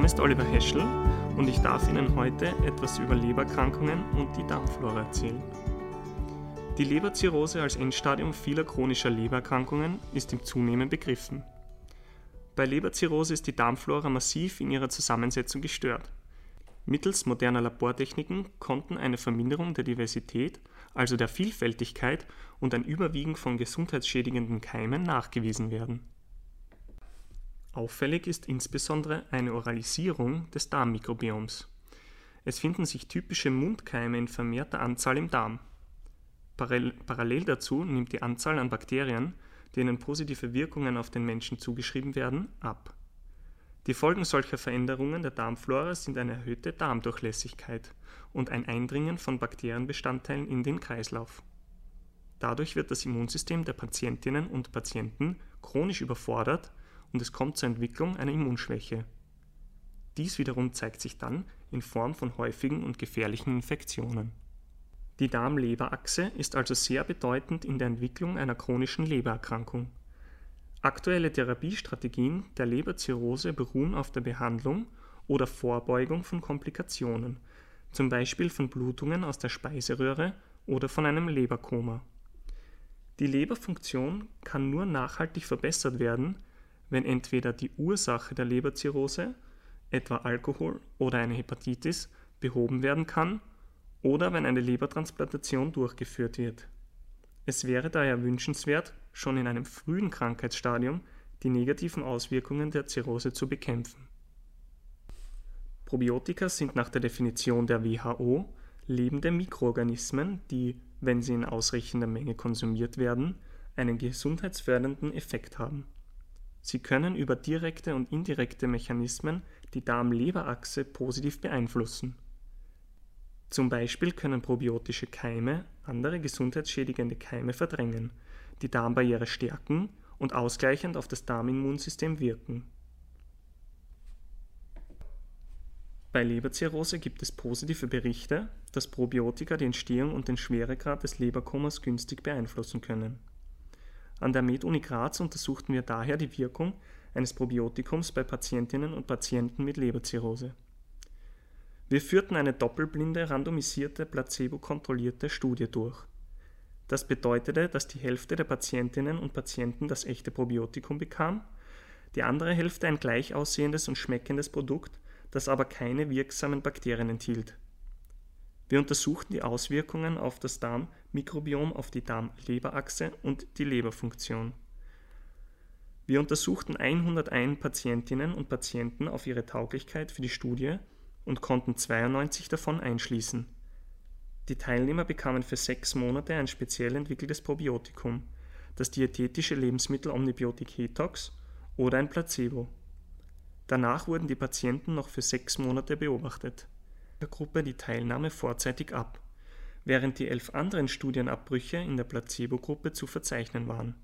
Name ist Oliver Heschel und ich darf Ihnen heute etwas über Lebererkrankungen und die Darmflora erzählen. Die Leberzirrhose als Endstadium vieler chronischer Lebererkrankungen ist im Zunehmen begriffen. Bei Leberzirrhose ist die Darmflora massiv in ihrer Zusammensetzung gestört. Mittels moderner Labortechniken konnten eine Verminderung der Diversität, also der Vielfältigkeit und ein Überwiegen von gesundheitsschädigenden Keimen nachgewiesen werden. Auffällig ist insbesondere eine Oralisierung des Darmmikrobioms. Es finden sich typische Mundkeime in vermehrter Anzahl im Darm. Parallel dazu nimmt die Anzahl an Bakterien, denen positive Wirkungen auf den Menschen zugeschrieben werden, ab. Die Folgen solcher Veränderungen der Darmflora sind eine erhöhte Darmdurchlässigkeit und ein Eindringen von Bakterienbestandteilen in den Kreislauf. Dadurch wird das Immunsystem der Patientinnen und Patienten chronisch überfordert und es kommt zur Entwicklung einer Immunschwäche. Dies wiederum zeigt sich dann in Form von häufigen und gefährlichen Infektionen. Die Darm-Leber-Achse ist also sehr bedeutend in der Entwicklung einer chronischen Lebererkrankung. Aktuelle Therapiestrategien der Leberzirrhose beruhen auf der Behandlung oder Vorbeugung von Komplikationen, zum Beispiel von Blutungen aus der Speiseröhre oder von einem Leberkoma. Die Leberfunktion kann nur nachhaltig verbessert werden, wenn entweder die Ursache der Leberzirrhose, etwa Alkohol oder eine Hepatitis, behoben werden kann oder wenn eine Lebertransplantation durchgeführt wird. Es wäre daher wünschenswert, schon in einem frühen Krankheitsstadium die negativen Auswirkungen der Zirrhose zu bekämpfen. Probiotika sind nach der Definition der WHO lebende Mikroorganismen, die, wenn sie in ausreichender Menge konsumiert werden, einen gesundheitsfördernden Effekt haben. Sie können über direkte und indirekte Mechanismen die Darm-Leber-Achse positiv beeinflussen. Zum Beispiel können probiotische Keime andere gesundheitsschädigende Keime verdrängen, die Darmbarriere stärken und ausgleichend auf das Darmimmunsystem wirken. Bei Leberzirrhose gibt es positive Berichte, dass Probiotika die Entstehung und den Schweregrad des Leberkomas günstig beeinflussen können an der Med-Uni Graz untersuchten wir daher die Wirkung eines Probiotikums bei Patientinnen und Patienten mit Leberzirrhose. Wir führten eine doppelblinde, randomisierte, placebo-kontrollierte Studie durch. Das bedeutete, dass die Hälfte der Patientinnen und Patienten das echte Probiotikum bekam, die andere Hälfte ein gleich aussehendes und schmeckendes Produkt, das aber keine wirksamen Bakterien enthielt. Wir untersuchten die Auswirkungen auf das Darmmikrobiom, auf die Darm-Leber-Achse und die Leberfunktion. Wir untersuchten 101 Patientinnen und Patienten auf ihre Tauglichkeit für die Studie und konnten 92 davon einschließen. Die Teilnehmer bekamen für sechs Monate ein speziell entwickeltes Probiotikum, das diätetische Lebensmittel Omnibiotik Hetox oder ein Placebo. Danach wurden die Patienten noch für sechs Monate beobachtet der Gruppe die Teilnahme vorzeitig ab, während die elf anderen Studienabbrüche in der Placebo-Gruppe zu verzeichnen waren.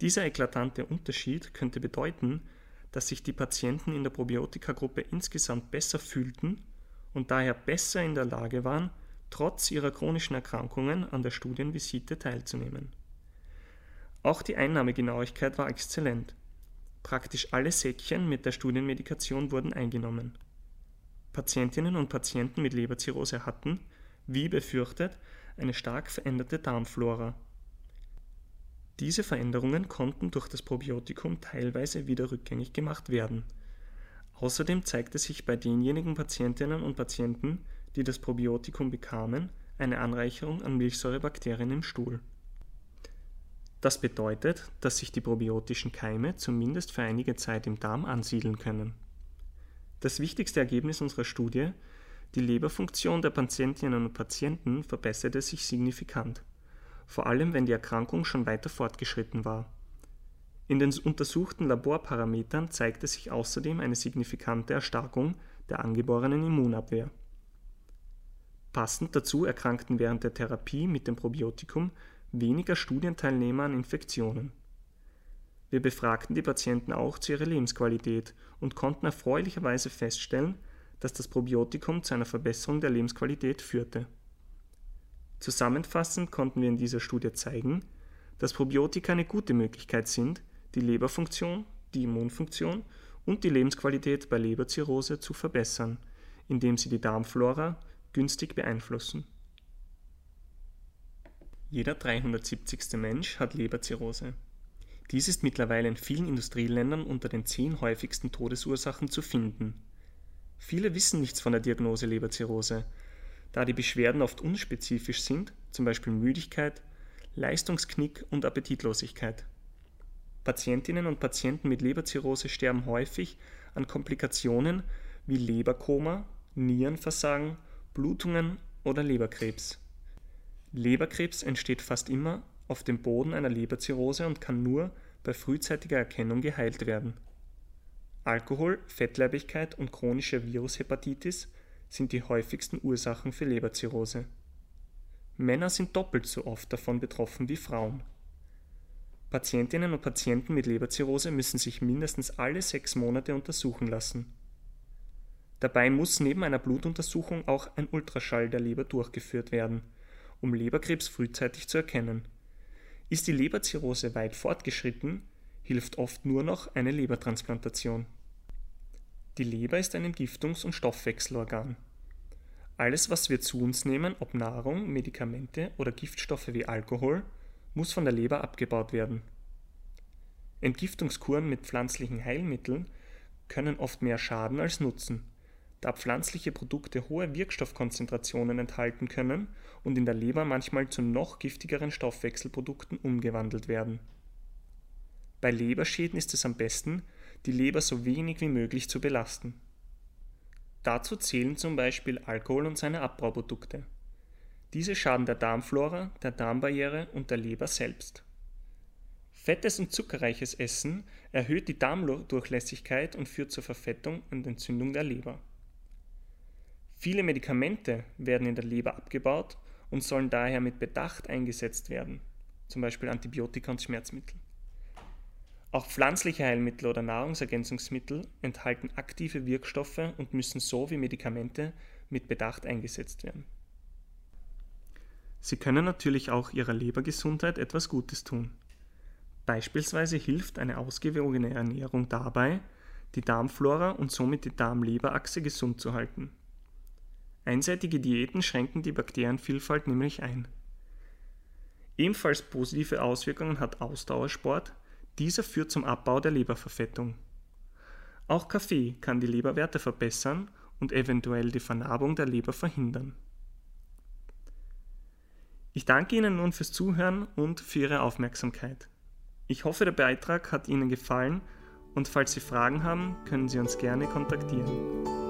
Dieser eklatante Unterschied könnte bedeuten, dass sich die Patienten in der Probiotika-Gruppe insgesamt besser fühlten und daher besser in der Lage waren, trotz ihrer chronischen Erkrankungen an der Studienvisite teilzunehmen. Auch die Einnahmegenauigkeit war exzellent. Praktisch alle Säckchen mit der Studienmedikation wurden eingenommen. Patientinnen und Patienten mit Leberzirrhose hatten, wie befürchtet, eine stark veränderte Darmflora. Diese Veränderungen konnten durch das Probiotikum teilweise wieder rückgängig gemacht werden. Außerdem zeigte sich bei denjenigen Patientinnen und Patienten, die das Probiotikum bekamen, eine Anreicherung an Milchsäurebakterien im Stuhl. Das bedeutet, dass sich die probiotischen Keime zumindest für einige Zeit im Darm ansiedeln können. Das wichtigste Ergebnis unserer Studie, die Leberfunktion der Patientinnen und Patienten verbesserte sich signifikant, vor allem wenn die Erkrankung schon weiter fortgeschritten war. In den untersuchten Laborparametern zeigte sich außerdem eine signifikante Erstarkung der angeborenen Immunabwehr. Passend dazu erkrankten während der Therapie mit dem Probiotikum weniger Studienteilnehmer an Infektionen wir befragten die Patienten auch zu ihrer Lebensqualität und konnten erfreulicherweise feststellen, dass das Probiotikum zu einer Verbesserung der Lebensqualität führte. Zusammenfassend konnten wir in dieser Studie zeigen, dass Probiotika eine gute Möglichkeit sind, die Leberfunktion, die Immunfunktion und die Lebensqualität bei Leberzirrhose zu verbessern, indem sie die Darmflora günstig beeinflussen. Jeder 370. Mensch hat Leberzirrhose. Dies ist mittlerweile in vielen Industrieländern unter den zehn häufigsten Todesursachen zu finden. Viele wissen nichts von der Diagnose Leberzirrhose, da die Beschwerden oft unspezifisch sind, zum Beispiel Müdigkeit, Leistungsknick und Appetitlosigkeit. Patientinnen und Patienten mit Leberzirrhose sterben häufig an Komplikationen wie Leberkoma, Nierenversagen, Blutungen oder Leberkrebs. Leberkrebs entsteht fast immer auf dem Boden einer Leberzirrhose und kann nur bei frühzeitiger Erkennung geheilt werden. Alkohol, Fettleibigkeit und chronische Virushepatitis sind die häufigsten Ursachen für Leberzirrhose. Männer sind doppelt so oft davon betroffen wie Frauen. Patientinnen und Patienten mit Leberzirrhose müssen sich mindestens alle sechs Monate untersuchen lassen. Dabei muss neben einer Blutuntersuchung auch ein Ultraschall der Leber durchgeführt werden, um Leberkrebs frühzeitig zu erkennen. Ist die Leberzirrhose weit fortgeschritten, hilft oft nur noch eine Lebertransplantation. Die Leber ist ein Entgiftungs- und Stoffwechselorgan. Alles, was wir zu uns nehmen, ob Nahrung, Medikamente oder Giftstoffe wie Alkohol, muss von der Leber abgebaut werden. Entgiftungskuren mit pflanzlichen Heilmitteln können oft mehr schaden als nutzen, da pflanzliche Produkte hohe Wirkstoffkonzentrationen enthalten können und in der Leber manchmal zu noch giftigeren Stoffwechselprodukten umgewandelt werden. Bei Leberschäden ist es am besten, die Leber so wenig wie möglich zu belasten. Dazu zählen zum Beispiel Alkohol und seine Abbauprodukte. Diese schaden der Darmflora, der Darmbarriere und der Leber selbst. Fettes und zuckerreiches Essen erhöht die Darmdurchlässigkeit und führt zur Verfettung und Entzündung der Leber. Viele Medikamente werden in der Leber abgebaut und sollen daher mit Bedacht eingesetzt werden, zum Beispiel Antibiotika und Schmerzmittel. Auch pflanzliche Heilmittel oder Nahrungsergänzungsmittel enthalten aktive Wirkstoffe und müssen so wie Medikamente mit Bedacht eingesetzt werden. Sie können natürlich auch Ihrer Lebergesundheit etwas Gutes tun. Beispielsweise hilft eine ausgewogene Ernährung dabei, die Darmflora und somit die Darm-Leber-Achse gesund zu halten. Einseitige Diäten schränken die Bakterienvielfalt nämlich ein. Ebenfalls positive Auswirkungen hat Ausdauersport, dieser führt zum Abbau der Leberverfettung. Auch Kaffee kann die Leberwerte verbessern und eventuell die Vernarbung der Leber verhindern. Ich danke Ihnen nun fürs Zuhören und für Ihre Aufmerksamkeit. Ich hoffe, der Beitrag hat Ihnen gefallen und falls Sie Fragen haben, können Sie uns gerne kontaktieren.